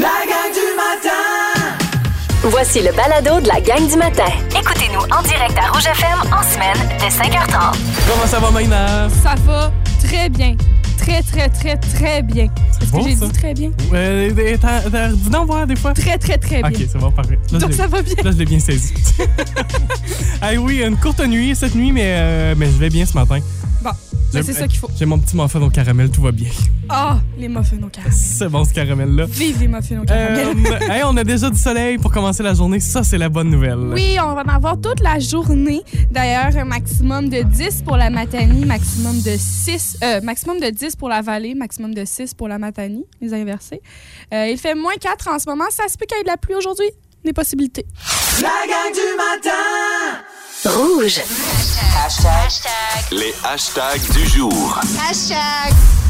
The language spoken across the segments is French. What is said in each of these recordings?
La gang du matin! Voici le balado de la gang du matin. Écoutez-nous en direct à Rouge FM en semaine dès 5h30. Comment ça va, Maïna? Ça va très bien. Très, très, très, très bien. Est-ce bon, que j'ai ça? dit très bien? Euh, t'as- t'as- Dis donc voir des fois? Très, très, très bien. Ok, c'est bon, parfait. Là, Donc, l'ai- ça va bien. Là, je l'ai bien saisi. hey, oui, une courte nuit cette nuit, mais, euh, mais je vais bien ce matin. Bon, c'est ça qu'il faut. J'ai mon petit muffin au caramel, tout va bien. Ah, les muffins au caramel. C'est bon, ce caramel-là. Vive les muffins au caramel. Euh, hey, on a déjà du soleil pour commencer la journée. Ça, c'est la bonne nouvelle. Oui, on va en avoir toute la journée. D'ailleurs, un maximum de 10 pour la Matanie, maximum de 6, euh, maximum de 10 pour la vallée, maximum de 6 pour la Matanie, les inversés. Euh, il fait moins 4 en ce moment. Ça se peut qu'il y ait de la pluie aujourd'hui. Des possibilités. La gang du matin! Rouge. Les hashtags du jour.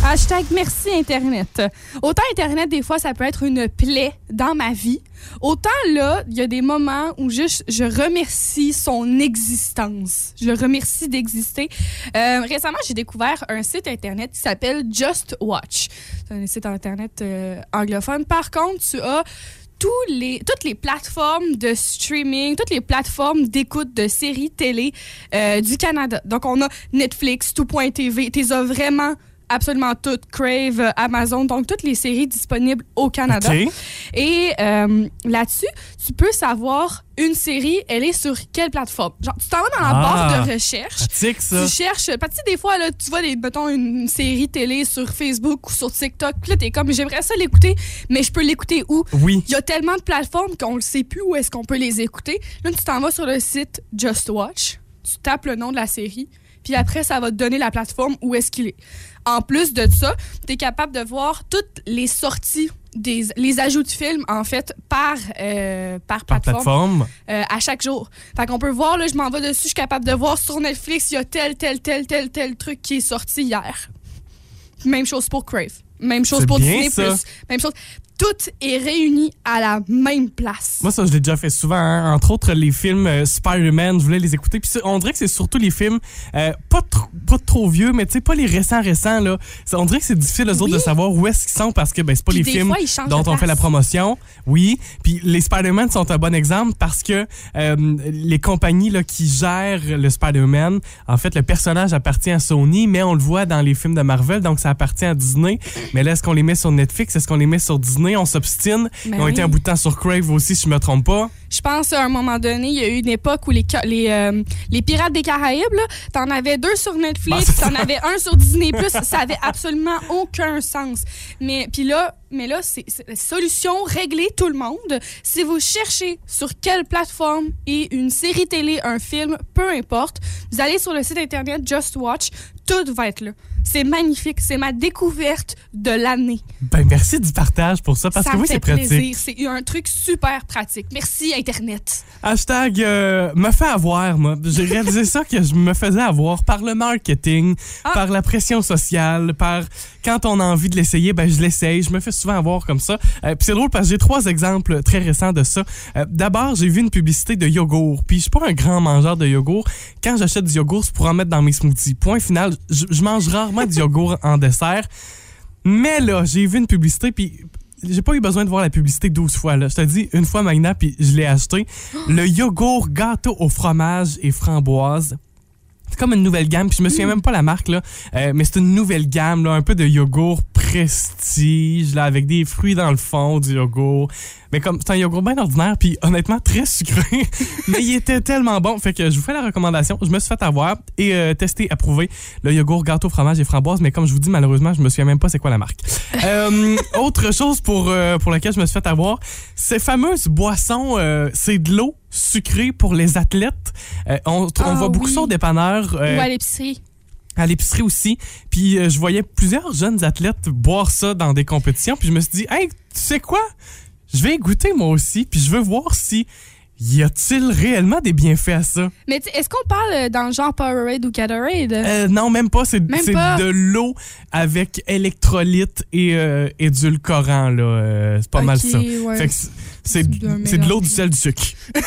Hashtag merci Internet. Autant Internet, des fois, ça peut être une plaie dans ma vie. Autant là, il y a des moments où juste je remercie son existence. Je le remercie d'exister. Euh, récemment, j'ai découvert un site Internet qui s'appelle Just Watch. C'est un site Internet euh, anglophone. Par contre, tu as toutes les plateformes de streaming, toutes les plateformes d'écoute de séries télé euh, du Canada. Donc, on a Netflix, tout.tv. T'es as vraiment absolument toutes. Crave, euh, Amazon, donc toutes les séries disponibles au Canada. Et euh, là-dessus, tu peux savoir une série, elle est sur quelle plateforme. Genre, tu t'en vas dans la Ah. barre de recherche. Pratique, ça. Tu cherches, parce que des fois, là, tu vois, mettons, une série télé sur Facebook ou sur TikTok, puis là, t'es comme, j'aimerais ça l'écouter, mais je peux l'écouter où? Oui. Il y a tellement de plateformes qu'on ne sait plus où est-ce qu'on peut les écouter. Là, tu t'en vas sur le site Just Watch, tu tapes le nom de la série, puis après, ça va te donner la plateforme où est-ce qu'il est. En plus de ça, tu es capable de voir toutes les sorties, des, les ajouts de films, en fait, par, euh, par Par plateforme plateforme. euh, à chaque jour. Fait qu'on peut voir, là, je m'en vais dessus, je suis capable de voir sur Netflix, il y a tel, tel, tel, tel, tel truc qui est sorti hier. Même chose pour Crave. Même chose pour bien, Disney+. ça. Même chose. Tout est réuni à la même place. Moi, ça, je l'ai déjà fait souvent. hein. Entre autres, les films euh, Spider-Man, je voulais les écouter. Puis on dirait que c'est surtout les films euh, pas, trop, pas trop vieux, mais tu sais, pas les récents récents. Là. Ça, on dirait que c'est difficile, eux autres, de savoir où est-ce qu'ils sont parce que ben, c'est pas Puis les films fois, dont on fait la promotion. Oui. Puis les Spider-Man sont un bon exemple parce que euh, les compagnies là, qui gèrent le Spider-Man, en fait, le personnage appartient à Sony, mais on le voit dans les films de Marvel, donc ça appartient à Disney. Mais là, est-ce qu'on les met sur Netflix? Est-ce qu'on les met sur Disney? On s'obstine. Ben Ils ont été un bout de temps sur Crave aussi, si je me trompe pas. Je pense à un moment donné, il y a eu une époque où les, les, euh, les Pirates des Caraïbes, t'en avais deux sur Netflix, t'en avais un sur Disney+, ça avait absolument aucun sens. Mais puis là, mais là, c'est solution réglée tout le monde. Si vous cherchez sur quelle plateforme et une série télé, un film, peu importe, vous allez sur le site internet Just Watch, tout va être là. C'est magnifique, c'est ma découverte de l'année. Ben, merci du partage pour ça, parce ça que oui, c'est pratique. plaisir, c'est un truc super pratique. Merci Internet. Hashtag euh, me fait avoir, moi. J'ai réalisé ça que je me faisais avoir par le marketing, Ah. par la pression sociale, par quand on a envie de l'essayer, ben je l'essaye. Je me fais souvent avoir comme ça. Euh, puis c'est drôle parce que j'ai trois exemples très récents de ça. Euh, D'abord, j'ai vu une publicité de yogourt. Puis je suis pas un grand mangeur de yogourt. Quand j'achète du yogourt, c'est pour en mettre dans mes smoothies. Point final, je, je mange rarement du yogourt en dessert. Mais là, j'ai vu une publicité, puis j'ai pas eu besoin de voir la publicité 12 fois. Là. Je te dis une fois Magna, puis je l'ai acheté. Le yogourt gâteau au fromage et framboise. C'est comme une nouvelle gamme, puis je me souviens même pas la marque, là, euh, mais c'est une nouvelle gamme, là, un peu de yogourt prestige, là, avec des fruits dans le fond du yogourt. Mais comme c'est un yogourt bien ordinaire, puis honnêtement très sucré, mais il était tellement bon. Fait que je vous fais la recommandation. Je me suis fait avoir et euh, testé, approuvé le yogourt gâteau fromage et framboise. Mais comme je vous dis, malheureusement, je me souviens même pas c'est quoi la marque. Euh, autre chose pour, euh, pour laquelle je me suis fait avoir, ces fameuses boissons, euh, c'est de l'eau sucrée pour les athlètes. On, on Ah voit beaucoup ça au dépanneur. Ou à l'épicerie. à l'épicerie aussi. Puis euh, je voyais plusieurs jeunes athlètes boire ça dans des compétitions. Puis je me suis dit, hey, tu sais quoi? Je vais goûter moi aussi, puis je veux voir si y a-t-il réellement des bienfaits à ça. Mais est-ce qu'on parle euh, dans le genre Powerade ou Gatorade? Euh, non, même pas. C'est de l'eau avec électrolyte et euh, édulcorant. là. Euh, c'est pas mal ça. ouais. Fait que c'est- de l'eau, du sel, du sucre.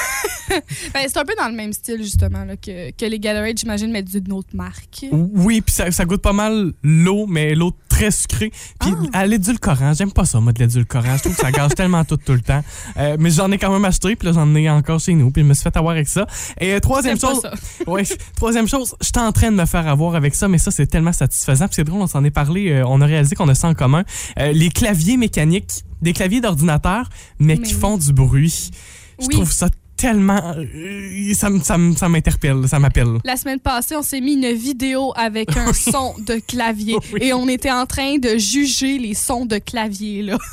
Ben, c'est un peu dans le même style, justement, là, que, que les Gatorade, j'imagine, mais d'une autre marque. Oui, puis ça, ça goûte pas mal l'eau, mais l'eau très sucrée. Puis Ah. à l'édulcorant, j'aime pas ça, moi, de l'édulcorant. Je trouve que ça gâche tellement tout, tout le temps. Euh, mais j'en ai quand même acheté, puis là, j'en ai encore chez nous, puis je me suis fait avoir avec ça. Et euh, troisième chose, ouais, troisième chose, j'étais en train de me faire avoir avec ça, mais ça, c'est tellement satisfaisant. Puis c'est drôle, on s'en est parlé, euh, on a réalisé qu'on a ça en commun. Les claviers mécaniques, des claviers d'ordinateur, mais, Mais qui oui. font du bruit. Je Oui. trouve ça tellement... euh, ça m'interpelle, ça m'appelle. La semaine passée, on s'est mis une vidéo avec un son de clavier Oui. et on était en train de juger les sons de clavier. Là.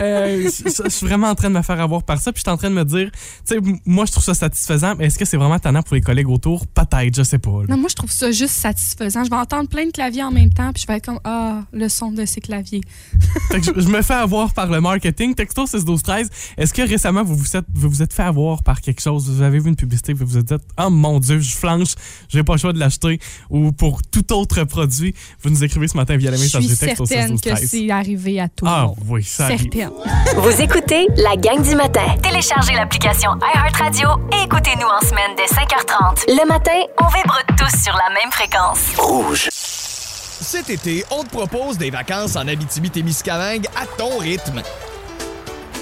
Euh, je suis vraiment en train de me faire avoir par ça, puis je suis en train de me dire, tu sais, moi je trouve ça satisfaisant, mais est-ce que c'est vraiment tannant pour les collègues autour? Peut-être, je sais pas. là. Non, moi, je trouve ça juste satisfaisant. Je vais entendre plein de claviers en même temps, puis je vais être comme Ah, le son de ces claviers. Fait que je, je me fais avoir par le marketing. Texto 6 12 13 Est-ce que récemment vous vous êtes, vous vous êtes fait avoir par quelque chose? Vous avez vu une publicité, vous vous êtes dit, oh mon Dieu, je flanche, j'ai pas le choix de l'acheter. Ou pour tout autre produit, vous nous écrivez ce matin via la Je message suis de texte au 6 certaine 12 que 13 c'est arrivé à tout le Ah oui, ça. Certaine. Vous écoutez la gang du matin. Téléchargez l'application iHeartRadio et écoutez-nous en semaine dès 5h30. Le matin, on vibre tous sur la même fréquence. Rouge. Cet été, on te propose des vacances en Abitibi-Témiscamingue à ton rythme.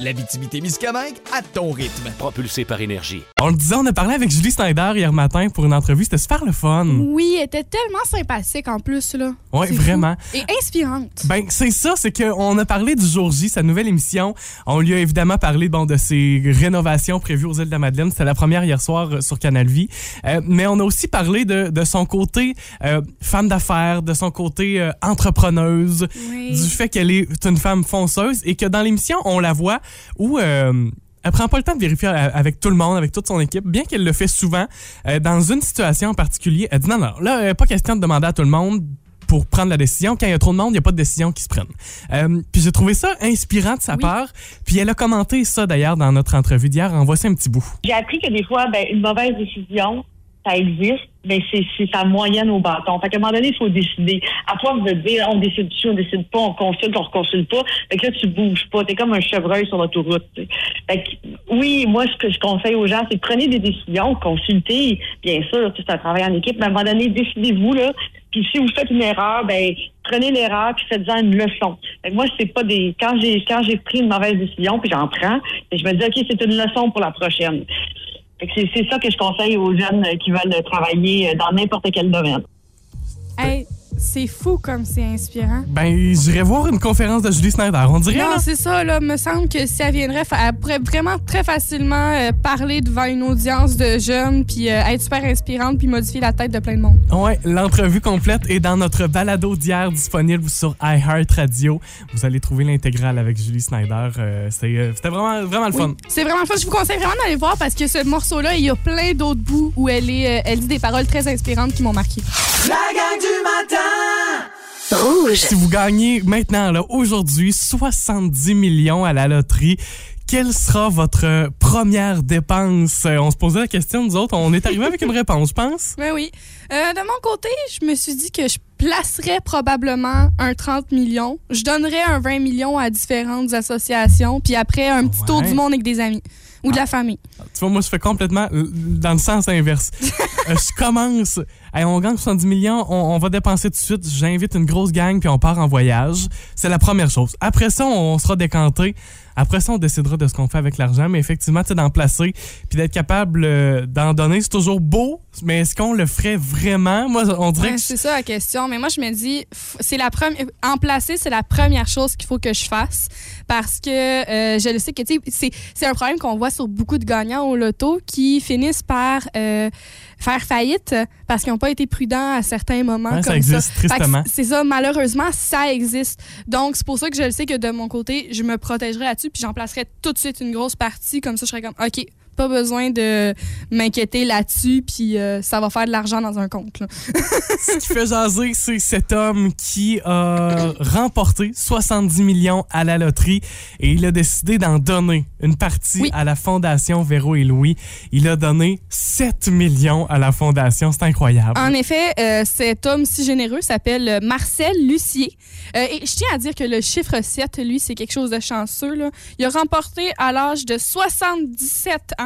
L'Abitibi-Témiscamingue à ton rythme. Propulsé par énergie. On le disait, on a parlé avec Julie Snyder hier matin pour une entrevue. C'était super le fun. Oui, elle était tellement sympathique en plus. là. Ouais, C'est vraiment. fou. Et inspirante. Ben, c'est ça, c'est qu'on a parlé du jour J, sa nouvelle émission. On lui a évidemment parlé bon, de ses rénovations prévues aux îles de la Madeleine. C'était la première hier soir euh, sur Canal Vie. Euh, mais on a aussi parlé de, de son côté euh, femme d'affaires, de son côté euh, entrepreneuse, Oui. du fait qu'elle est une femme fonceuse et que dans l'émission, on la voit où... euh, elle prend pas le temps de vérifier euh, avec tout le monde, avec toute son équipe, bien qu'elle le fait souvent. euh, dans une situation en particulier, elle dit non, non, là, pas question de demander à tout le monde pour prendre la décision. Quand il y a trop de monde, il n'y a pas de décision qui se prenne. Euh, puis j'ai trouvé ça inspirant de sa Oui. part. Puis elle a commenté ça d'ailleurs dans notre entrevue d'hier. En voici un petit bout. J'ai appris que des fois, ben, une mauvaise décision, ça existe, mais c'est sa moyenne au bâton. Fait qu'à un moment donné, il faut décider. À force de dire on décide dessus, on décide pas, on consulte, on consulte pas, fait que là, tu bouges pas. T'es comme un chevreuil sur l'autoroute. Fait que, oui, moi, ce que je conseille aux gens, c'est prenez des décisions, consultez, bien sûr, c'est un travail en équipe, mais à un moment donné, décidez-vous, là. Puis si vous faites une erreur, ben prenez l'erreur puis faites-en une leçon. Fait que moi, c'est pas des. Quand j'ai quand j'ai pris une mauvaise décision, puis j'en prends, et je me dis OK, c'est une leçon pour la prochaine. C'est ça que je conseille aux jeunes euh, qui veulent travailler euh, dans n'importe quel domaine. C'est fou comme c'est inspirant. Ben, j'irai voir une conférence de Julie Snyder. On dirait, Non, c'est ça, là. Me semble que si elle viendrait, elle pourrait vraiment très facilement euh, parler devant une audience de jeunes, puis euh, être super inspirante, puis modifier la tête de plein de monde. Ouais, l'entrevue complète est dans notre balado d'hier disponible sur iHeartRadio. Vous allez trouver l'intégrale avec Julie Snyder. Euh, euh, C'était vraiment, vraiment le fun. Oui, C'est vraiment fun. Je vous conseille vraiment d'aller voir parce que ce morceau-là, il y a plein d'autres bouts où elle, est, euh, elle dit des paroles très inspirantes qui m'ont marqué. La gang du matin Rouge. Si vous gagnez maintenant, là, aujourd'hui, 70 millions à la loterie, quelle sera votre première dépense? Euh, On se posait la question, nous autres. On est arrivé avec une réponse, je pense. Oui, oui. Euh, de mon côté, je me suis dit que je placerais probablement un 30 millions. Je donnerais un 20 millions à différentes associations, puis après, un petit tour du monde avec des amis ou de la famille. Tu vois, moi, je fais complètement dans le sens inverse. Euh, je commence. Hey, on gagne 70 millions, on, on va dépenser tout de suite. J'invite une grosse gang, puis on part en voyage. C'est la première chose. Après ça, on sera décanté. Après ça, on décidera de ce qu'on fait avec l'argent. Mais effectivement, tu sais, d'en placer, puis d'être capable euh, d'en donner, c'est toujours beau. Mais est-ce qu'on le ferait vraiment? Moi, on dirait Ouais, que c'est ça la question. Mais moi, je me dis, c'est la première. En placer, c'est la première chose qu'il faut que je fasse parce que euh, je le sais que tu sais, c'est c'est un problème qu'on voit sur beaucoup de gagnants au loto qui finissent par euh, faire faillite parce qu'ils n'ont pas été prudents à certains moments. Ouais, comme ça existe, tristement. C'est ça, malheureusement, ça existe. Donc, c'est pour ça que je le sais que de mon côté, je me protégerais là-dessus, puis j'en placerais tout de suite une grosse partie. Comme ça, je serais comme, OK, pas besoin de m'inquiéter là-dessus, puis euh, ça va faire de l'argent dans un compte. là. Ce qui fait jaser, c'est cet homme qui a remporté 70 millions à la loterie et il a décidé d'en donner une partie Oui. à la Fondation Véro et Louis. Il a donné 7 millions à la Fondation. C'est incroyable. En effet, euh, cet homme si généreux s'appelle euh, Marcel Lucier. Euh, et je tiens à dire que le chiffre 7, lui, c'est quelque chose de chanceux. là. Il a remporté à l'âge de 77 ans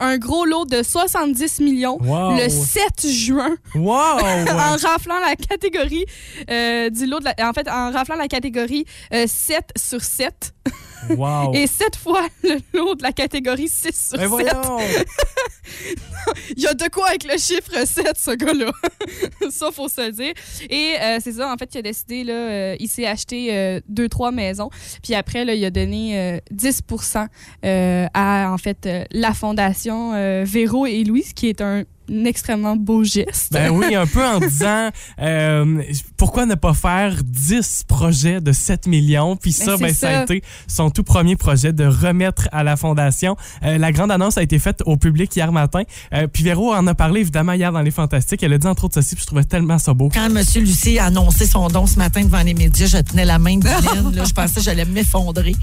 un gros lot de 70 millions Wow. le 7 juin Wow! en raflant la catégorie euh, du lot de la- en fait en raflant la catégorie euh, 7 sur 7 wow! et 7 fois le lot de la catégorie 6 sur Ben 7. voyons! Il y a de quoi avec le chiffre 7, ce gars-là. ça, faut se le dire. Et euh, c'est ça, en fait, il a décidé, là, euh, il s'est acheté euh, deux, trois maisons. Puis après, là, il a donné euh, 10% euh, à, en fait, euh, la fondation euh, Véro et Louise, qui est un, un extrêmement beau geste. Ben oui, un peu en disant euh, pourquoi ne pas faire 10 projets de 7 millions? Puis ça, Ben, ben, c'est ça a ça. été son tout premier projet de remettre à la fondation. Euh, la grande annonce a été faite au public hier matin. Euh, puis Véro en a parlé évidemment hier dans Les Fantastiques. Elle a dit entre autres ceci, puis je trouvais tellement ça beau. Quand M. Lucie a annoncé son don ce matin devant les médias, je tenais la main de là, Je pensais que j'allais m'effondrer.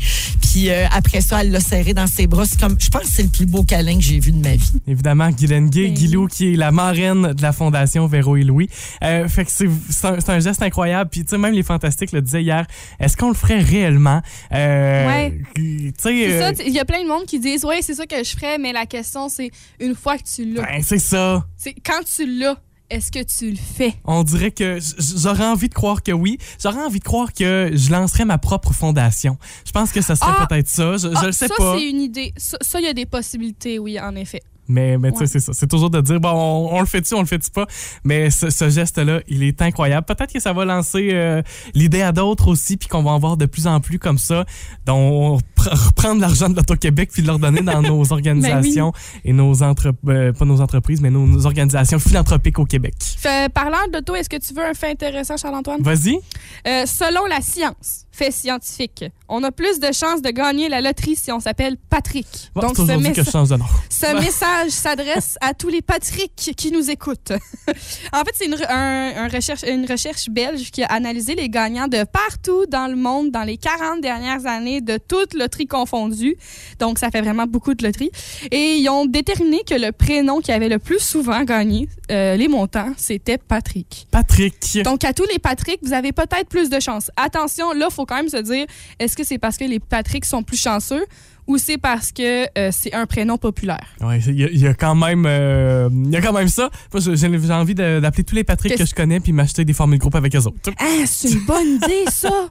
Puis euh, après ça, elle l'a serré dans ses bras. C'est comme, je pense que c'est le plus beau câlin que j'ai vu de ma vie. Évidemment, Guylaine Gay, Ben Guilou, qui est la marraine de la Fondation Véro et Louis. Euh, fait que c'est un, geste incroyable. Puis, tu sais, même les Fantastiques le disaient hier, est-ce qu'on le ferait réellement? Euh, Ouais. Tu sais, euh, ça, il y a plein de monde qui disent Ouais, c'est ça que je ferais, mais la question, c'est une fois que tu l'as. ben, c'est ça. C'est quand tu l'as, est-ce que tu le fais? On dirait que j'aurais envie de croire que oui. J'aurais envie de croire que je lancerais ma propre fondation. Je pense que ça serait Ah! peut-être ça. Je, je Ah, le sais ça, pas. c'est une idée. Ça, ça, il y a des possibilités, oui, en effet. Mais, mais tu sais, Ouais. c'est ça. C'est toujours de dire, bon, on, on le fait-tu, on le fait-tu pas. Mais ce, ce geste-là, il est incroyable. Peut-être que ça va lancer euh, l'idée à d'autres aussi, puis qu'on va en voir de plus en plus comme ça, dont reprendre l'argent de l'Auto-Québec puis le redonner dans nos organisations et nos entre, euh, pas nos entreprises, mais nos, nos organisations philanthropiques au Québec. Fait, parlant d'auto, est-ce que tu veux un fait intéressant, Charles-Antoine? Vas-y. Euh, selon la science, fait scientifique, on a plus de chances de gagner la loterie si on s'appelle Patrick. Donc, ce, aujourd'hui que messa- je de nom. ce message s'adresse à tous les Patrick qui nous écoutent. en fait, c'est une, re- un- un recherche, une recherche belge qui a analysé les gagnants de partout dans le monde dans les 40 dernières années de toutes loteries confondues. Donc, ça fait vraiment beaucoup de loteries. Et ils ont déterminé que le prénom qui avait le plus souvent gagné euh, les montants, c'était Patrick. Patrick. Donc, à tous les Patrick, vous avez peut-être plus de chance. Attention, là, il faut quand même se dire, est-ce que c'est parce que les Patrick sont plus chanceux? Ou c'est parce que euh, c'est un prénom populaire? Ouais, il y, a- il y a quand même, euh, y a quand même ça. J'ai envie de- d'appeler tous les Patrick que je connais puis m'acheter des formules groupe avec eux autres. Ah, c'est une bonne idée, ça!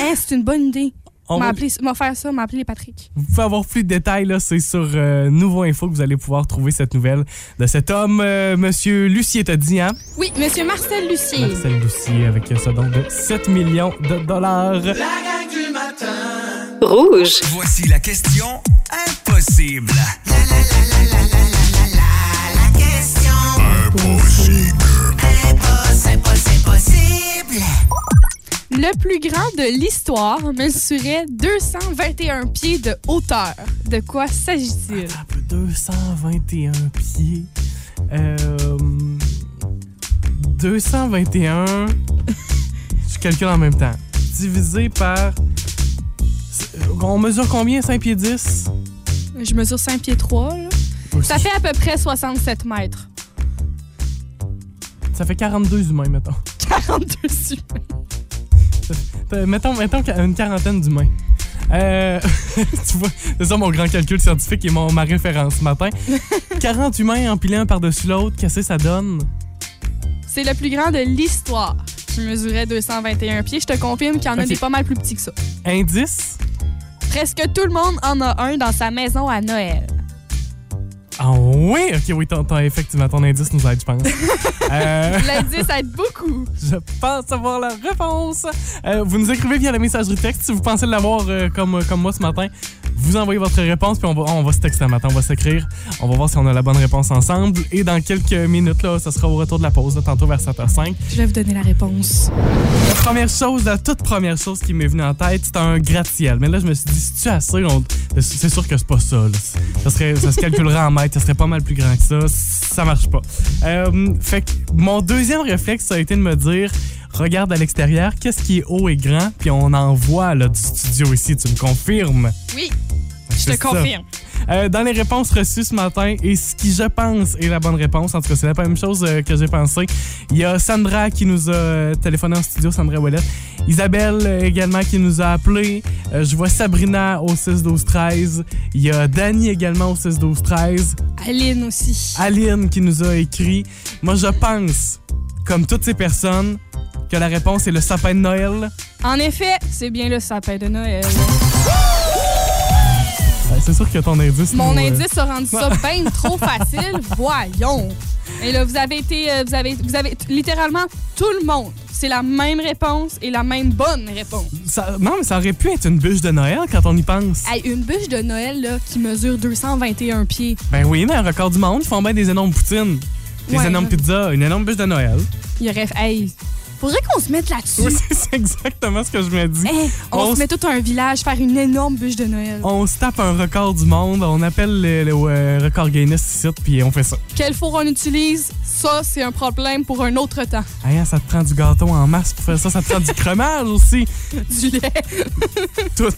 Ah, c'est une bonne idée. On va- M'a faire ça, m'a appelé les Patrick. Vous pouvez avoir plus de détails, là, c'est sur euh, Nouveau Info que vous allez pouvoir trouver cette nouvelle de cet homme, euh, Monsieur Lucier, t'a dit, hein? Oui, Monsieur Marcel Lucier. Marcel Lucier, avec ce don de 7 millions de dollars. La gang du matin. Rouge. Voici la question impossible. Le plus grand de l'histoire mesurait 221 pieds de hauteur. De quoi s'agit-il? Un peu 221 pieds. Euh, 221. Je calcule en même temps. Divisé par. On mesure combien? 5 pieds 10 Je mesure 5 pieds 3. là. Ça fait à peu près 67 mètres. Ça fait 42 humains, mettons. 42 humains. Euh, Mettons, une quarantaine d'humains. Euh, tu vois, c'est ça mon grand calcul scientifique et mon, ma référence ce matin. 40 humains empilés un par-dessus l'autre, qu'est-ce que ça donne? C'est le plus grand de l'histoire qui mesurait 221 pieds. Je te confirme qu'il y en a des pas mal plus petits que ça. Indice? Presque tout le monde en a un dans sa maison à Noël. Ah oui? Ok, oui, ton, ton- effectivement, ton indice nous aide, je pense. Euh, L'indice aide beaucoup. je pense avoir la réponse. Euh, vous nous écrivez via la messagerie texte si vous pensez l'avoir euh, comme, comme moi ce matin. Vous envoyez votre réponse, puis on va, on va se texter un matin, on va s'écrire. On va voir si on a la bonne réponse ensemble. Et dans quelques minutes, là, ça sera au retour de la pause, là, tantôt vers 7h05. Je vais vous donner la réponse. La première chose, la toute première chose qui m'est venue en tête, c'est un gratte-ciel. Mais là, je me suis dit, si tu assez, on- c'est sûr que c'est pas ça. là. Ça, serait, ça se calculerait en mètres, ça serait pas mal plus grand que ça. Ça marche pas. Euh, fait que mon deuxième réflexe, ça a été de me dire, regarde à l'extérieur, qu'est-ce qui est haut et grand, puis on en voit là, du studio ici, tu me confirmes? Oui, je te confirme. Euh, dans les réponses reçues ce matin, et ce qui, je pense, est la bonne réponse, en tout cas, c'est la même chose euh, que j'ai pensé. Il y a Sandra qui nous a téléphoné en studio, Sandra Ouellet. Isabelle euh, également qui nous a appelé. Je vois Sabrina au 6-12-13. Il y a Dani également au 6-12-13. Aline aussi. Aline qui nous a écrit. Moi, je pense, comme toutes ces personnes, que la réponse est le sapin de Noël. En effet, c'est bien le sapin de Noël. Ouais, c'est sûr que ton indice. Mon nous, euh, indice a rendu ça bien trop facile. Voyons. Et là, vous avez été, euh, vous avez, vous avez littéralement tout le monde. C'est la même réponse et la même bonne réponse. ça- non, mais ça aurait pu être une bûche de Noël quand on y pense. Hey, une bûche de Noël là, qui mesure 221 pieds. Ben oui, mais un record du monde, ils font bien des énormes poutines. Des Ouais, énormes pizzas, une énorme bûche de Noël. Il y aurait. Hey, faudrait qu'on se mette là-dessus. Oui, c'est exactement ce que je me dis. Hey, on, On se met tout un village faire une énorme bûche de Noël. On se tape un record du monde, on appelle le, le, euh, record Guinness ici, puis on fait ça. Quel four on utilise, ça, c'est un problème pour un autre temps. Hey, hein, ça te prend du gâteau en masse pour faire ça, ça te prend du crémage aussi. Du lait. Tout,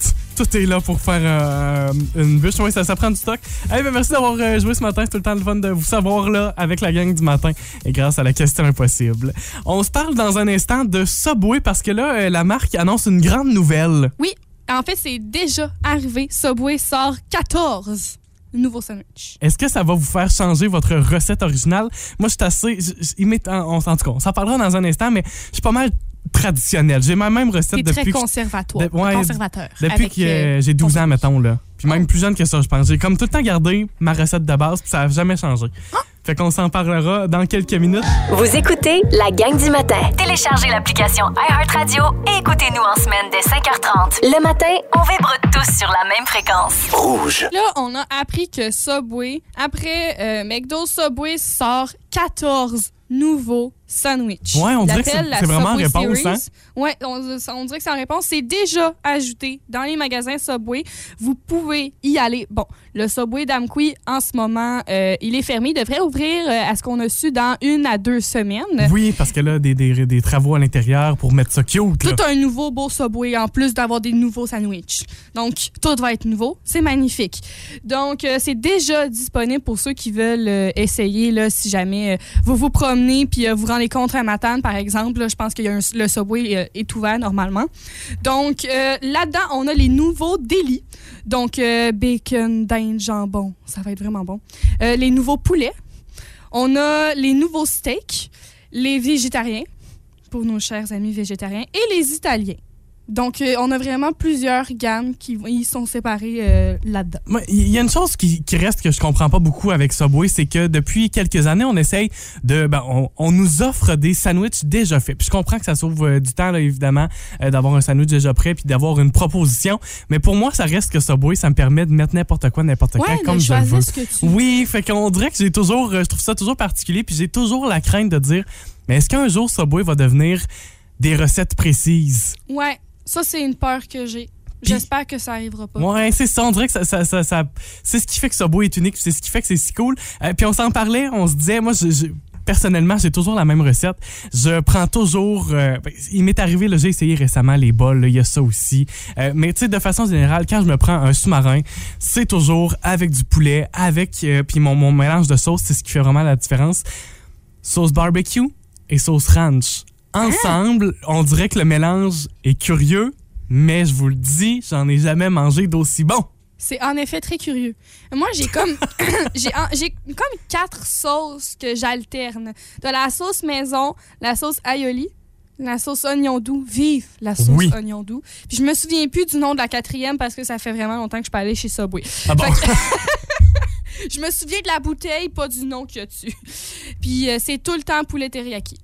tout est là pour faire euh, une bûche. Oui, ça, ça prend du stock. Hey, ben merci d'avoir euh, joué ce matin. C'est tout le temps le fun de vous savoir là avec la gang du matin et grâce à la question impossible. On se parle dans un instant de Subway parce que là, euh, la marque annonce une grande nouvelle. Oui, en fait, c'est déjà arrivé. Subway sort 14 nouveaux sandwichs. Est-ce que ça va vous faire changer votre recette originale? Moi, je suis assez. je- je- en tout cas, on s'en parlera dans un instant, mais je suis pas mal traditionnel. J'ai ma même recette depuis très que, conservatoire. de- ouais, conservateur. depuis que euh, j'ai 12 ans, mettons, là. Puis même plus jeune que ça, je pense. J'ai comme tout le temps gardé ma recette de base, puis ça n'a jamais changé. Fait qu'on s'en parlera dans quelques minutes. Vous écoutez la gang du matin. Téléchargez l'application iHeartRadio et écoutez-nous en semaine dès 5h30. Le matin, on vibre tous sur la même fréquence. Rouge. Là, on a appris que Subway, après euh, McDo, Subway sort 14 nouveaux sandwichs. Ouais, on dirait que c'est- vraiment en Subway réponse, Series. hein? Ouais, on, on dirait que c'est en réponse. C'est déjà ajouté dans les magasins Subway. Vous pouvez y aller. Bon, le Subway d'Amqui, en ce moment, euh, il est fermé. Il devrait ouvrir euh, à ce qu'on a su dans une à deux semaines. Oui, parce que là, des, des, des travaux à l'intérieur pour mettre ça cute. là. Tout un nouveau beau Subway en plus d'avoir des nouveaux sandwichs. Donc, tout va être nouveau. C'est magnifique. Donc, euh, c'est déjà disponible pour ceux qui veulent essayer, là, si jamais vous vous promenez puis vous rendez compte à Matane, par exemple. je pense que le Subway euh, est ouvert normalement. Donc, euh, là-dedans, on a les nouveaux délits. Donc, euh, bacon, dinde, jambon. Ça va être vraiment bon. Euh, les nouveaux poulets. On a les nouveaux steaks. Les végétariens pour nos chers amis végétariens, et les Italiens. Donc, euh, on a vraiment plusieurs gammes qui ils sont séparés euh, là-dedans. Il y a une chose qui, qui reste que je comprends pas beaucoup avec Subway, c'est que depuis quelques années, on essaye de. Ben, on, on nous offre des sandwichs déjà faits. Puis je comprends que ça sauve euh, du temps, là, évidemment, d'avoir un sandwich déjà prêt puis d'avoir une proposition. Mais pour moi, ça reste que Subway, ça me permet de mettre n'importe quoi, n'importe quand, Ouais, de comme je le veux. ce que tu Oui, fait qu'on dirait que j'ai toujours. Je trouve ça toujours particulier, puis j'ai toujours la crainte de dire mais est-ce qu'un jour Subway va devenir des recettes précises? Ouais, ça, c'est une peur que j'ai. J'espère que ça arrivera pas. Ouais, c'est ça. On dirait que ça, ça, ça, ça- c'est ce qui fait que Subway est unique, c'est ce qui fait que c'est si cool. Euh, puis on s'en parlait, on se disait, moi, je, je- personnellement, j'ai toujours la même recette. Je prends toujours. euh, ben, il m'est arrivé, j'ai essayé récemment les bols, il y a ça aussi. Euh, mais tu sais, de façon générale, quand je me prends un sous-marin, c'est toujours avec du poulet, avec euh, puis mon, mon mélange de sauces, c'est ce qui fait vraiment la différence. Sauce barbecue et sauce ranch. Ensemble, on dirait que le mélange est curieux, mais je vous le dis, j'en ai jamais mangé d'aussi bon. C'est en effet très curieux. Moi, j'ai comme j'ai comme quatre sauces que j'alterne. De la sauce maison, la sauce aioli, la sauce oignon doux. Vive la sauce Oui. oignon doux. Puis je me souviens plus du nom de la quatrième parce que ça fait vraiment longtemps que je peux aller chez Subway. Ah bon? Que- je me souviens de la bouteille, pas du nom qu'il y a dessus. Puis euh, c'est tout le temps poulet teriyaki.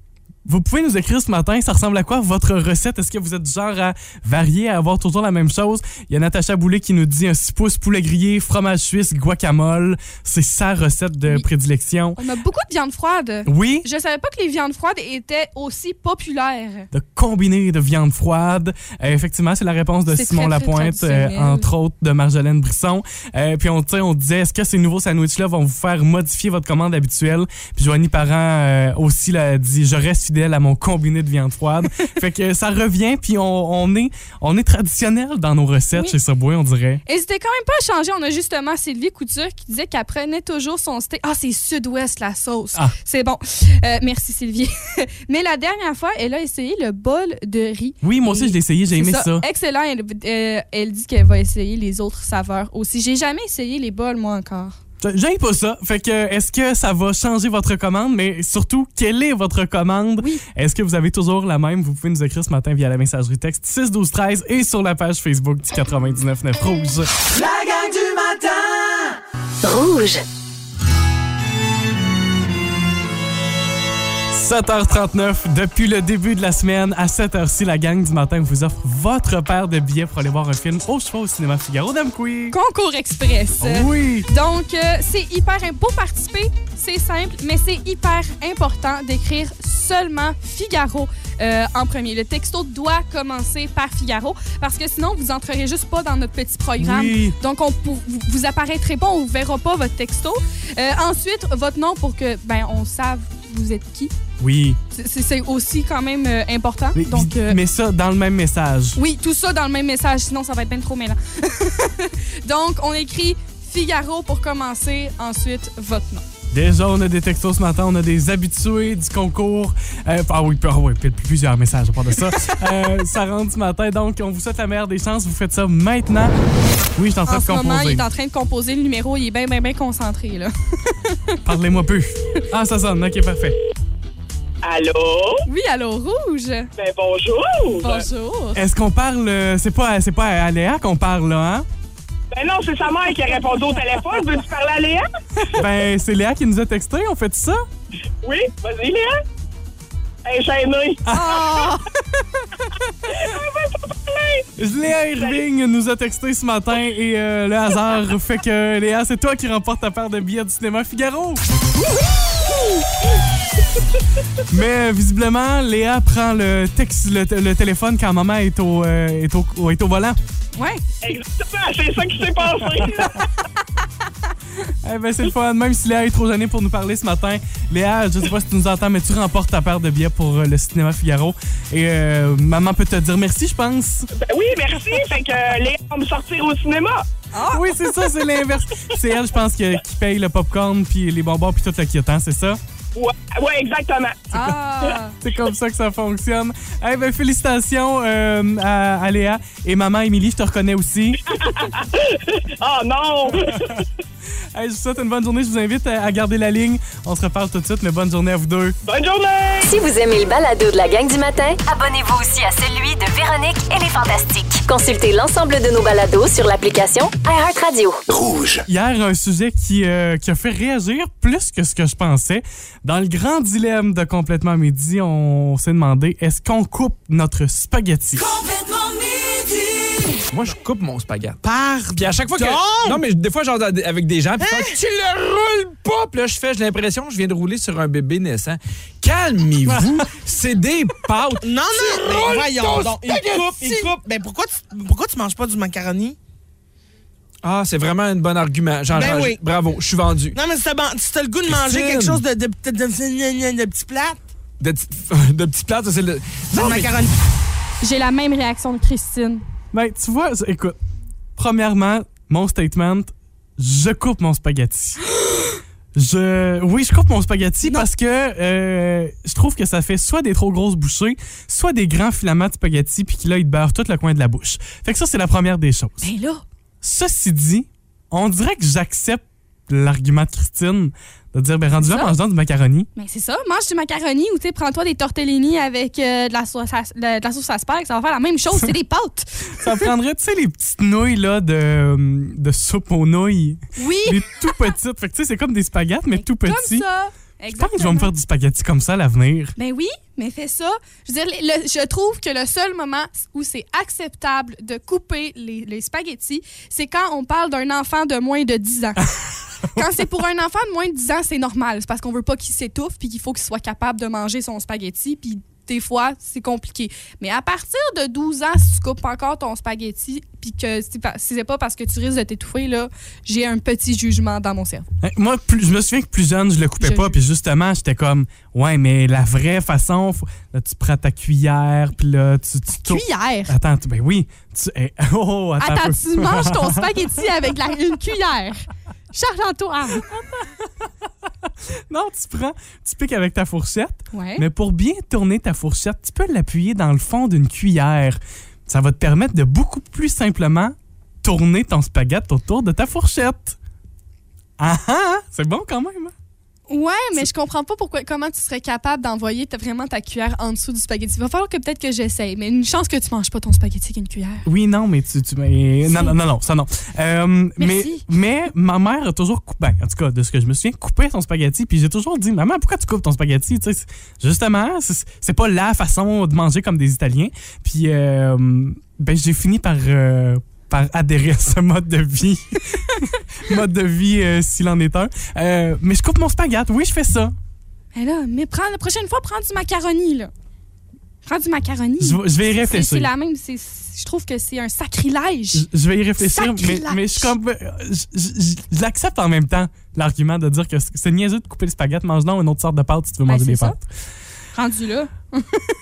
Vous pouvez nous écrire ce matin, ça ressemble à quoi votre recette? Est-ce que vous êtes du genre à varier, à avoir toujours la même chose? Il y a Natacha Boulet qui nous dit un 6 pouces poulet grillé, fromage suisse, guacamole. C'est sa recette de Oui. prédilection. On a beaucoup de viande froide. Oui, Je savais pas que les viandes froides étaient aussi populaires. de combiner de viande froide. Euh, effectivement, c'est la réponse de Simon très, très Lapointe, euh, entre autres de Marjolaine Brisson. Euh, puis on, on disait, est-ce que ces nouveaux sandwichs-là vont vous faire modifier votre commande habituelle? Puis Joanie Parent aussi l'a dit, je reste fidèle à mon combiné de viande froide. fait que ça revient, puis on, on est, on est traditionnel dans nos recettes Oui. chez Subway, on dirait. N'hésitez quand même pas à changer. On a justement Sylvie Couture qui disait qu'elle prenait toujours son steak. Ah, c'est sud-ouest la sauce. Ah. C'est bon. Euh, merci Sylvie. Mais la dernière fois, elle a essayé le bol de riz. Oui, moi aussi, Et je l'ai essayé, j'ai aimé ça. Excellent. Elle, euh, elle dit qu'elle va essayer les autres saveurs aussi. J'ai jamais essayé les bols, moi, encore. J'aime pas ça. Fait que, est-ce que ça va changer votre commande? Mais surtout, quelle est votre commande? Oui. Est-ce que vous avez toujours la même? Vous pouvez nous écrire ce matin via la messagerie texte 6 12 13 et sur la page Facebook du 99.9 Rouge. La gang du matin Rouge. 7h39, depuis le début de la semaine, à 7h ci, la gang du matin vous offre votre paire de billets pour aller voir un film au choix au cinéma Figaro d'Amqui. Concours Express. Oui! Donc, euh, c'est hyper... Pour participer, c'est simple, mais c'est hyper important d'écrire seulement Figaro euh, en premier. Le texto doit commencer par Figaro parce que sinon, vous entrerez juste pas dans notre petit programme. Oui. Donc, on pour- vous, apparaîtrez pas, on ne verra pas votre texto. Euh, ensuite, votre nom pour que, ben, on sache vous êtes qui? Oui. C'est- aussi quand même euh, important. Mais, Donc, euh, mais ça dans le même message. oui, tout ça dans le même message, sinon ça va être bien trop mêlant. Donc, on écrit Figaro pour commencer, ensuite votre nom. Déjà, on a des textos ce matin, on a des habitués du concours. Euh, ah oui, ah oui, puis plusieurs messages à part de ça. Euh, ça rentre ce matin, donc on vous souhaite la meilleure des chances. Vous faites ça maintenant. Oui, je suis en train En de ce moment, il composer. est en train de composer le numéro, il est bien, bien, bien concentré. Là. Parlez-moi peu. Ah, ça sonne. OK, parfait. Allô? Oui, allô, Rouge? Ben bonjour! Bonjour. Est-ce qu'on parle... euh, c'est pas, c'est pas à Léa qu'on parle, là, hein? Ben non, c'est sa mère qui a répondu au téléphone. Veux-tu parler à Léa? Ben, c'est Léa qui nous a texté. On fait ça? Oui, vas-y, Léa. Gênée. Ah! Léa Irving nous a texté ce matin et euh, le hasard fait que Léa, c'est toi qui remporte ta paire de billets du cinéma Figaro. Mais visiblement, Léa prend le, texte, le, le téléphone quand maman est au, euh, est au, est au volant. Ouais. Exactement, c'est ça qui s'est passé. Eh ben, c'est le fun. Même si Léa est trop gênée pour nous parler ce matin, Léa, je sais pas si tu nous entends, mais tu remportes ta paire de billets pour euh, le cinéma Figaro. Et euh, maman peut te dire merci, je pense. ben oui, merci. Fait que euh, Léa va me sortir au cinéma. Oui, c'est ça, c'est l'inverse. C'est elle, je pense, qui paye le popcorn, puis les bonbons, puis tout le kit, hein, c'est ça? Ouais, ouais exactement. Ah! C'est comme ça que ça fonctionne. Eh ben, félicitations euh, à, à Léa. Et maman Émilie, je te reconnais aussi. Oh non! Hey, je vous souhaite une bonne journée. Je vous invite à, à garder la ligne. On se reparle tout de suite, mais bonne journée à vous deux. Bonne journée! Si vous aimez le balado de la gang du matin, abonnez-vous aussi à celui de Véronique et les Fantastiques. Consultez l'ensemble de nos balados sur l'application iHeartRadio. Rouge. Hier, un sujet qui, euh, qui a fait réagir plus que ce que je pensais. Dans le grand dilemme de Complètement Midi, on s'est demandé est-ce qu'on coupe notre spaghetti? Moi, je coupe mon spaghetti. Par. Puis à chaque fois que. Non, mais des fois, genre avec des gens, puis tu le roules pas. Puis là, je fais, j'ai l'impression que je viens de rouler sur un bébé naissant. Calmez-vous. C'est des pâtes. Non, non, Tu mais voyons ton donc. Il coupe, il coupe. Ben pourquoi tu, pourquoi tu manges pas du macaroni? Ah, c'est vraiment un bon argument. Jean, Ben oui. Bravo, je suis vendu. Non, mais si t'as t'as le goût de manger Christine. quelque chose de, de, de, de, de, de petit plat, De, plats, ça, c'est le. Non, mais- macaroni. J'ai la même réaction de Christine. Ben, tu vois, écoute, premièrement, mon statement, je coupe mon spaghetti. Je, oui, je coupe mon spaghetti parce que euh, je trouve que ça fait soit des trop grosses bouchées, soit des grands filaments de spaghetti, puis là, il te beurre tout le coin de la bouche. Fait que ça, c'est la première des choses. Ben là, Ceci dit, on dirait que j'accepte l'argument de Christine de dire, ben, rendu là, mange du macaroni. ben c'est ça. Mange du macaroni ou tu prends-toi des tortellini avec euh, de, la sauce à, de la sauce asperge. Ça va faire la même chose. C'est des pâtes. Ça prendrait, tu sais, les petites nouilles, là, de, de soupe aux nouilles. Oui. Les tout petites. Fait que, tu sais, c'est comme des spaghettis, mais tout Comme petits. ça. Je pense que je vais me faire du spaghetti comme ça à l'avenir. Ben oui, mais fais ça. Je veux dire, le- je trouve que le seul moment où c'est acceptable de couper les, les spaghettis, c'est quand on parle d'un enfant de moins de 10 ans. quand c'est pour un enfant de moins de 10 ans, c'est normal. C'est parce qu'on veut pas qu'il s'étouffe puis qu'il faut qu'il soit capable de manger son spaghetti. Puis des fois, c'est compliqué. Mais à partir de 12 ans, si tu coupes encore ton spaghetti puis que si c'est pas parce que tu risques de t'étouffer, là, j'ai un petit jugement dans mon cerveau. Moi, plus, je me souviens que plus jeune, je le coupais Je- pas, puis justement, j'étais comme, ouais, mais la vraie façon, faut- là, tu prends ta cuillère, puis là, tu, tu Cuillère? Attends, ben oui. Tu, eh, oh, attends, Attends, tu manges ton spaghetti avec la- une cuillère. Charles-Antoine. non, tu prends, tu piques avec ta fourchette, Ouais. mais pour bien tourner ta fourchette, tu peux l'appuyer dans le fond d'une cuillère. Ça va te permettre de beaucoup plus simplement tourner ton spaghetti autour de ta fourchette. Ah ah, c'est bon quand même. Ouais, mais je comprends pas pourquoi, comment tu serais capable d'envoyer vraiment ta cuillère en dessous du spaghetti. Il va falloir que peut-être que j'essaye, mais une chance que tu manges pas ton spaghetti avec une cuillère. Oui, non, mais tu. tu mais, non, non, non, non, ça non. Euh, mais, Merci. mais ma mère a toujours coupé, ben, en tout cas, de ce que je me souviens, coupé son spaghetti. Puis j'ai toujours dit, maman, pourquoi tu coupes ton spaghetti? Tu sais, justement, c'est c'est pas la façon de manger comme des Italiens. Puis euh, ben, j'ai fini par. euh, par adhérer à ce mode de vie. mode de vie, euh, s'il en est un. Euh, mais je coupe mon spaghetti. Oui, je fais ça. Mais là, mais prends, la prochaine fois, prends du macaroni, là. Prends du macaroni. Je vais- je vais y réfléchir. C'est la même. c'est- Je trouve que c'est un sacrilège. Je- Je vais y réfléchir, mais, mais je, suis comme, euh, je, je- l'accepte en même temps, l'argument de dire que c'est niaiseux de couper le spaghetti, mange donc une autre sorte de pâte si tu veux Ben, manger des ça. pâtes. Rendu là. Je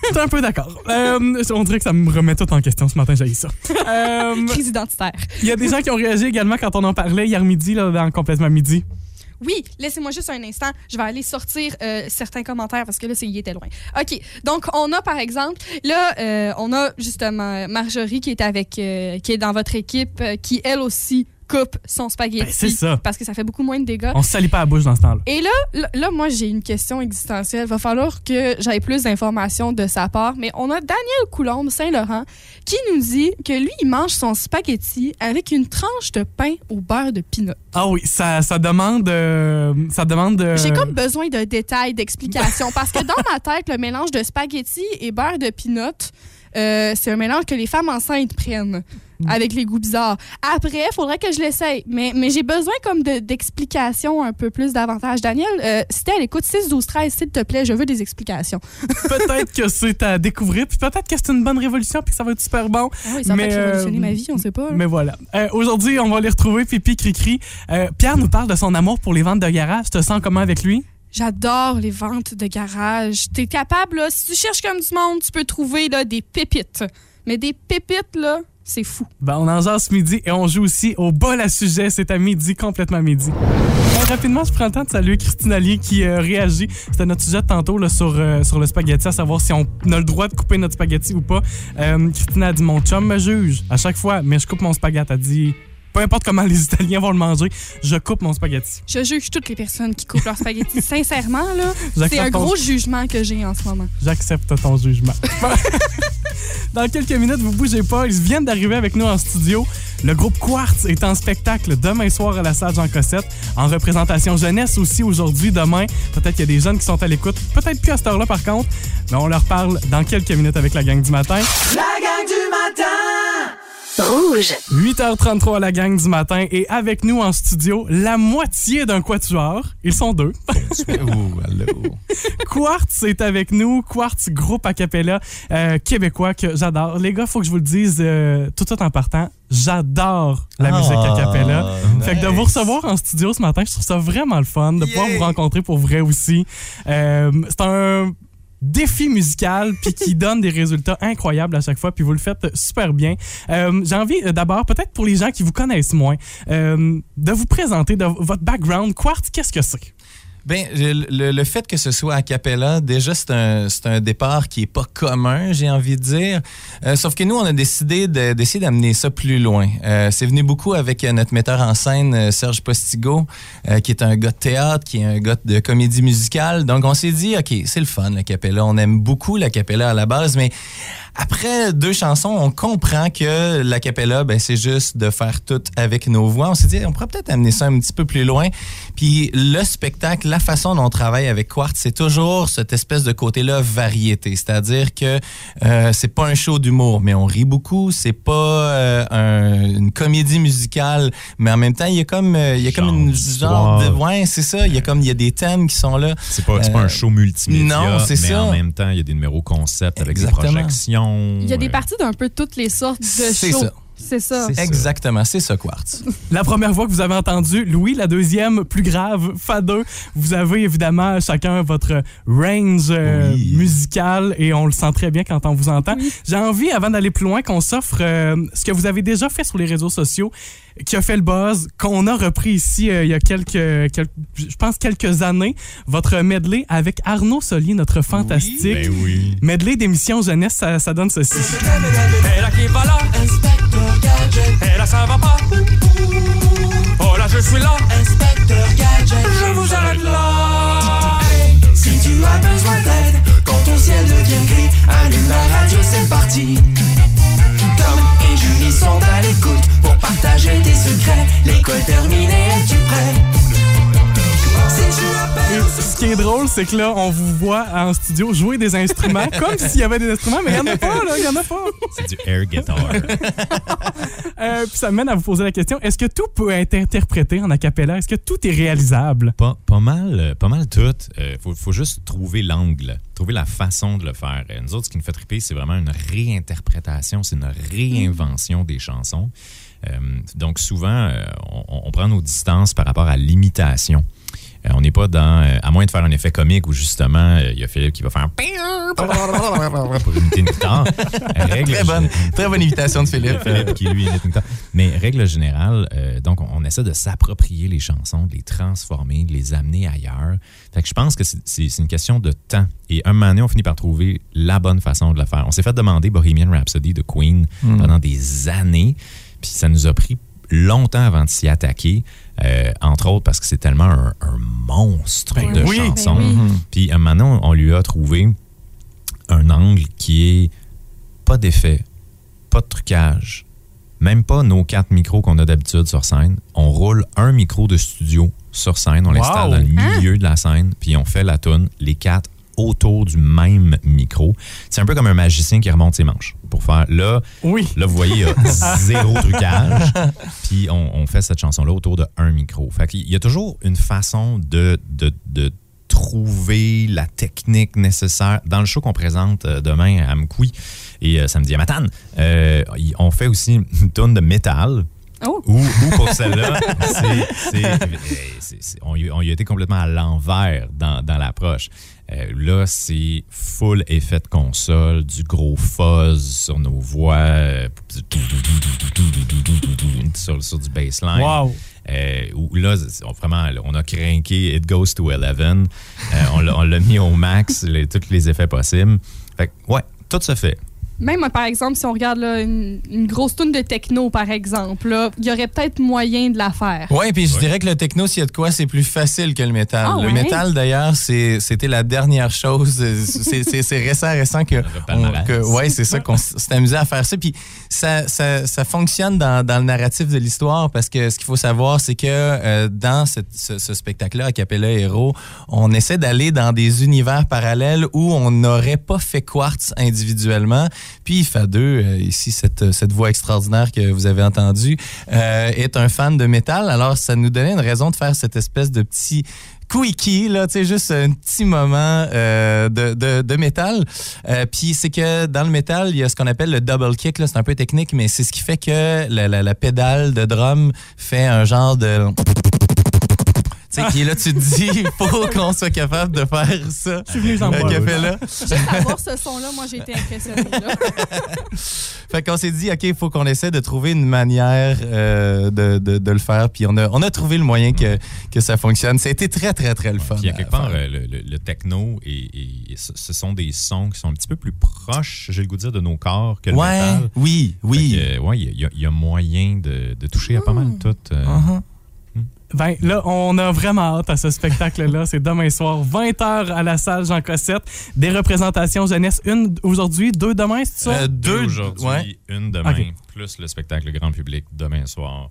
suis un peu d'accord. Euh, on dirait que ça me remet tout en question ce matin, j'ai ça. Euh, Crise identitaire. Il y a des gens qui ont réagi également quand on en parlait hier midi, là, dans Complètement Midi. Oui, laissez-moi juste un instant. Je vais aller sortir euh, certains commentaires parce que là, c'est il était loin. OK. Donc, on a par exemple, là, euh, on a justement Marjorie qui est avec, euh, qui est dans votre équipe, qui elle aussi coupe son spaghetti. Ben, c'est ça. Parce que ça fait beaucoup moins de dégâts. On se salit pas la bouche dans ce temps-là. Et là, là, là, moi, j'ai une question existentielle. Va falloir que j'aille plus d'informations de sa part. Mais on a Daniel Coulombe, Saint-Laurent, qui nous dit que lui, il mange son spaghetti avec une tranche de pain au beurre de pinot. Ah oui, ça, ça demande. euh, ça demande. euh, J'ai comme besoin de détails, d'explications. parce que dans ma tête, le mélange de spaghetti et beurre de pinot, euh, c'est un mélange que les femmes enceintes prennent avec les goûts bizarres. Après, il faudrait que je l'essaye. Mais, mais j'ai besoin comme de- d'explications un peu plus davantage. Daniel, euh, si t'es à l'écoute 6, 12, 13, s'il te plaît, je veux des explications. peut-être que c'est à découvrir, puis peut-être que c'est une bonne révolution, puis que ça va être super bon. Ah oui, ça va peut-être révolutionner euh, ma vie, on sait pas. là. Mais voilà. Euh, Aujourd'hui, on va les retrouver, Pipi Cricri. Euh, Pierre nous parle de son amour pour les ventes de garage. Tu te sens comment avec lui? J'adore les ventes de garage. T'es capable, là, si tu cherches comme du monde, tu peux trouver là, des pépites. Mais des pépites, là, c'est fou. Ben, on en jase ce midi et on joue aussi au bol à sujet. C'est à midi, complètement midi. Euh, rapidement, je prends le temps de saluer Christine Allier qui euh, réagit. C'était notre sujet tantôt là, sur, euh, sur le spaghetti, à savoir si on a le droit de couper notre spaghetti ou pas. Euh, Christine a dit Mon chum me juge à chaque fois, mais je coupe mon spaghetti. Elle dit Peu importe comment les Italiens vont le manger, je coupe mon spaghetti. Je juge toutes les personnes qui coupent leur spaghetti. Sincèrement, là, c'est un ton- gros jugement que j'ai en ce moment. J'accepte ton jugement. Dans quelques minutes, vous bougez pas. Ils viennent d'arriver avec nous en studio. Le groupe Quartz est en spectacle demain soir à la salle Jean Cossette. En représentation jeunesse aussi aujourd'hui, demain. Peut-être qu'il y a des jeunes qui sont à l'écoute. Peut-être plus à cette heure-là par contre. Mais on leur parle dans quelques minutes avec la gang du matin. La gang du matin Rouge. 8h33 la gang du matin. Et avec nous en studio, la moitié d'un quatuor. Ils sont deux. Quartz est avec nous. Quartz, groupe a cappella euh, québécois que j'adore. Les gars, faut que je vous le dise euh, tout de suite en partant. J'adore la Ah, musique a cappella. Fait que de vous recevoir en studio ce matin, je trouve ça vraiment le fun de pouvoir vous rencontrer pour vrai aussi. Euh, c'est un défi musical puis qui donne des résultats incroyables à chaque fois puis vous le faites super bien. Euh, J'ai envie euh, d'abord peut-être pour les gens qui vous connaissent moins euh, de vous présenter de votre background. Quartz, qu'est-ce que c'est? Ben, le, le- fait que ce soit a cappella, déjà, c'est un, un départ qui est pas commun, j'ai envie de dire. Euh, sauf que nous, on a décidé de- d'essayer d'amener ça plus loin. Euh, c'est venu beaucoup avec euh, notre metteur en scène, Serge Postigo, qui est un gars de théâtre, qui est un gars de comédie musicale. Donc, on s'est dit, OK, c'est le fun, la cappella. On aime beaucoup la cappella à la base, mais après deux chansons, on comprend que la cappella, ben, c'est juste de faire tout avec nos voix. On s'est dit, on pourrait peut-être amener ça un petit peu plus loin. Puis le spectacle, la façon dont on travaille avec Quartz, c'est toujours cette espèce de côté-là variété. C'est-à-dire que euh, c'est pas un show d'humour, mais on rit beaucoup. C'est pas euh, un- une comédie musicale, mais en même temps, il y a comme, euh, il y a comme une genre de, ouais, c'est ça. Il y a comme, il y a des thèmes qui sont là. C'est pas, c'est pas Euh, un show multimédia, Non, c'est mais ça. en même temps, il y a des numéros concept avec Exactement. des projections. Il y a des euh, parties d'un peu toutes les sortes de C'est shows. ça. C'est ça. Exactement, c'est ça, Quartz. La première voix que vous avez entendue, Louis, la deuxième, plus grave, Fadeux. Vous avez évidemment chacun votre range euh, musical et on le sent très bien quand on vous entend. J'ai envie, avant d'aller plus loin, qu'on s'offre euh, ce que vous avez déjà fait sur les réseaux sociaux, qui a fait le buzz, qu'on a repris ici euh, il y a quelques, quelques- je pense quelques années, votre medley avec Arnaud Solier, notre fantastique. Ben oui. Medley d'émission jeunesse, ça, ça donne ceci. Et là ça va pas. Oh là je suis là, inspecteur Gadget. Je vous arrête là. Si tu as besoin d'aide, quand ton ciel devient gris, allume la radio, c'est parti. Tom et Julie sont à l'écoute pour partager tes secrets. L'école terminée, es-tu prêt? Ce qui est drôle, c'est que là, on vous voit en studio jouer des instruments comme s'il y avait des instruments, mais il n'y en a pas, là, il n'y en a pas. C'est du air guitar. Euh, puis ça mène à vous poser la question est-ce que tout peut être interprété en acapella Est-ce que tout est réalisable? Pas, pas mal, euh, pas mal tout. Il faut, faut juste trouver l'angle, trouver la façon de le faire. Euh, Nous autres, ce qui nous fait triper, c'est vraiment une réinterprétation, c'est une réinvention des chansons. Euh, donc souvent, euh, on, on prend nos distances par rapport à l'imitation. Euh, on n'est pas dans, euh, à moins de faire un effet comique où justement, euh, il y a Philippe qui va faire pour imiter une guitare. Règle Très bonne, très bonne imitation de Philippe. Philippe qui lui imite une guitare. Mais règle générale, donc on, on essaie de s'approprier les chansons, de les transformer, de les amener ailleurs. Fait que je pense que c'est- une question de temps. Et un moment donné, on finit par trouver la bonne façon de le faire. On s'est fait demander Bohemian Rhapsody de Queen Mm. pendant des années, puis ça nous a pris longtemps avant de s'y attaquer, euh, entre autres parce que c'est tellement un, un monstre Ben de oui. chansons. Ben oui. Puis un moment donné, on lui a trouvé un angle qui est pas d'effet, pas de trucage, même pas nos quatre micros qu'on a d'habitude sur scène. On roule un micro de studio sur scène, on Wow. l'installe dans le milieu de la scène, puis on fait la tune, les quatre autour du même micro. C'est un peu comme un magicien qui remonte ses manches pour faire là. Oui. Là, vous voyez, il y a zéro trucage. Puis on, on fait cette chanson-là autour de un micro. Fait qu'il y a toujours une façon de, de, de trouver la technique nécessaire. Dans le show qu'on présente euh, demain à Mkoui et euh, samedi à Matane, euh, on fait aussi une tonne de métal. Oh. Ou, ou pour celle-là, c'est- c'est- c'est- c'est- on, y, on y a été complètement à l'envers dans, dans l'approche. Euh, là, c'est full effet de console, du gros fuzz sur nos voix, euh, sur, sur du bassline. Wow. Euh, où là, on, vraiment, on a craqué It Goes to 11. Euh, on l'a- on l'a mis au max, les- tous les effets possibles. Fait que, ouais, tout se fait. Même, euh, par exemple, si on regarde là, une, une grosse tune de techno, par exemple, il y aurait peut-être moyen de la faire. Oui, puis je dirais que le techno, s'il y a de quoi, c'est plus facile que le métal. Ah le ouais? métal, d'ailleurs, c'était la dernière chose. C'est c'est- récent, récent que. palmarès. on- que ouais, c'est ça qu'on s'est amusé à faire ça. Puis ça, ça, ça fonctionne dans, dans le narratif de l'histoire parce que ce qu'il faut savoir, c'est que euh, dans cette- ce, ce spectacle-là, à Capella Hero, on essaie d'aller dans des univers parallèles où on n'aurait pas fait Quartz individuellement. Puis Fadeux, euh, ici, cette, cette voix extraordinaire que vous avez entendue, euh, est un fan de métal. Alors, ça nous donnait une raison de faire cette espèce de petit quickie, là, tu juste un petit moment euh, de, de, métal. Euh, Puis c'est que dans le métal, il y a ce qu'on appelle le double kick, là, c'est un peu technique, mais c'est ce qui fait que la, la, la pédale de drum fait un genre de... Tu sais, qui est là, tu te dis, il faut qu'on soit capable de faire ça. Je suis venu en à bois, Capella. Juste à voir ce son-là, moi, j'ai été impressionnée. là. Fait qu'on s'est dit, OK, il faut qu'on essaie de trouver une manière euh, de, de, de le faire. Puis on a, on a trouvé le moyen que, que ça fonctionne. Ça a été très, très, très le fun. Puis à quelque part, euh, le, le- le techno, et, et ce sont des sons qui sont un petit peu plus proches, j'ai le goût de dire, de nos corps que le Ouais, métal. oui, oui. Ouais, il y, a- il y a moyen de, de toucher à pas mal tout. euh, Uh-huh. Ben là, on a vraiment hâte à ce spectacle-là. C'est demain soir, 20h à la salle Jean Cossette. Des représentations jeunesse, une aujourd'hui, deux demain, c'est ça? Euh, Deux deux aujourd'hui, ouais. une demain, plus le spectacle grand public demain soir.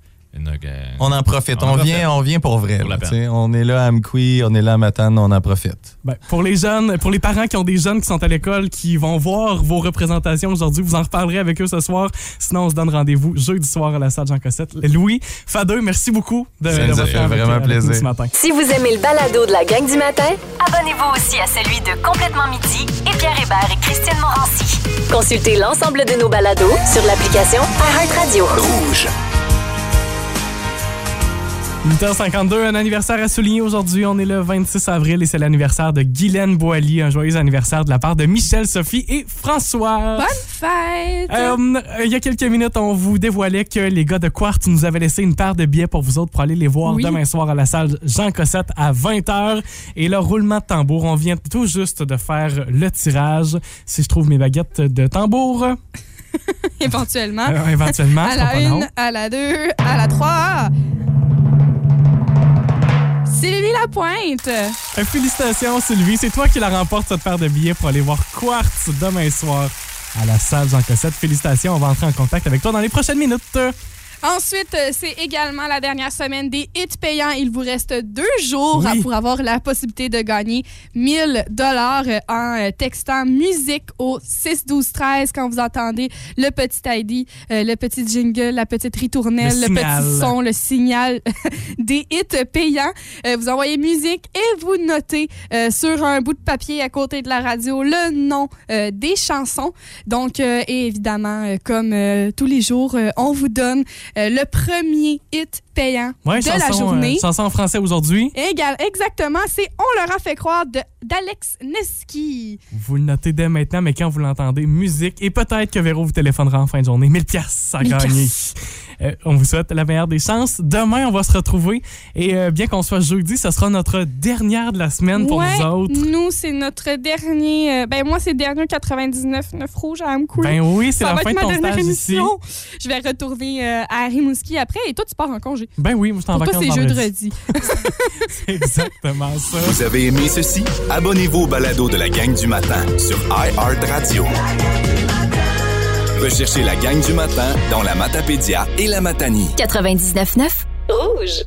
On en profite. On, profite. vient, on vient pour vrai. Pour là, peine. tu sais. on est là à Amqui, on est là à Matane, on en profite. Ben, pour les jeunes, pour les parents qui ont des jeunes qui sont à l'école, qui vont voir vos représentations aujourd'hui, vous en reparlerez avec eux ce soir. Sinon, on se donne rendez-vous jeudi soir à la salle Jean Cossette. Louis, Fadeux, merci beaucoup de, Ça nous a votre fait avec- vraiment avec plaisir. ce matin. Si vous aimez le balado de la gang du matin, abonnez-vous aussi à celui de Complètement Midi et Pierre Hébert et Christine Morancy. Consultez l'ensemble de nos balados sur l'application iHeartRadio. Rouge. 8h52, un anniversaire à souligner aujourd'hui. On est le 26 avril et c'est l'anniversaire de Guylaine Boily. Un joyeux anniversaire de la part de Michel, Sophie et François. Bonne fête! Euh, il y a quelques minutes, on vous dévoilait que les gars de Quartz nous avaient laissé une paire de billets pour vous autres pour aller les voir Oui. demain soir à la salle Jean Cossette à 20h. Et le roulement de tambour, on vient tout juste de faire le tirage. Si je trouve mes baguettes de tambour, euh, Éventuellement. éventuellement, à la pas long. une, à la deux, à la trois. Sylvie Lapointe. Euh, Félicitations, Sylvie. C'est toi qui la remporte cette paire de billets pour aller voir Quartz demain soir à la salle Jean Cossette. Félicitations. On va entrer en contact avec toi dans les prochaines minutes. Ensuite, euh, c'est également la dernière semaine des hits payants. Il vous reste deux jours Oui. pour avoir la possibilité de gagner 1000 dollars en euh, textant musique au 6 12 13 quand vous entendez le petit ID, euh, le petit jingle, la petite ritournelle, Le petit son, le signal des hits payants. Euh, vous envoyez musique et vous notez euh, sur un bout de papier à côté de la radio le nom euh, des chansons. Donc, euh, et évidemment, euh, comme euh, tous les jours, euh, on vous donne euh, le premier hit payant Ouais, de chanson, la journée. euh, chanson en français aujourd'hui. Exactement, c'est On leur a fait croire de- d'Alex Neski. Vous le notez dès maintenant, mais quand vous l'entendez, musique. Et peut-être que Véro vous téléphonera en fin de journée. 1000 pièces à 1000 gagner. Euh, on vous souhaite la meilleure des chances. Demain, on va se retrouver. Et euh, bien qu'on soit jeudi, ce sera notre dernière de la semaine pour ouais, nous autres. nous, c'est notre dernier. euh, ben, moi, c'est dernier 99 9 rouge à Amkoui. Ben oui, c'est la va fin être de ma ton dernière stage ici. émission. Je vais retourner euh, à Rimouski après et toi, tu pars en congé. Ben oui, moi, je suis en Pour toi, vacances c'est jeudi. C'est exactement ça. Vous avez aimé ceci? Abonnez-vous au balado de la gang du matin sur iHeartRadio. Recherchez la gang du matin dans la Matapédia et la Matanie. 99.9 Rouge.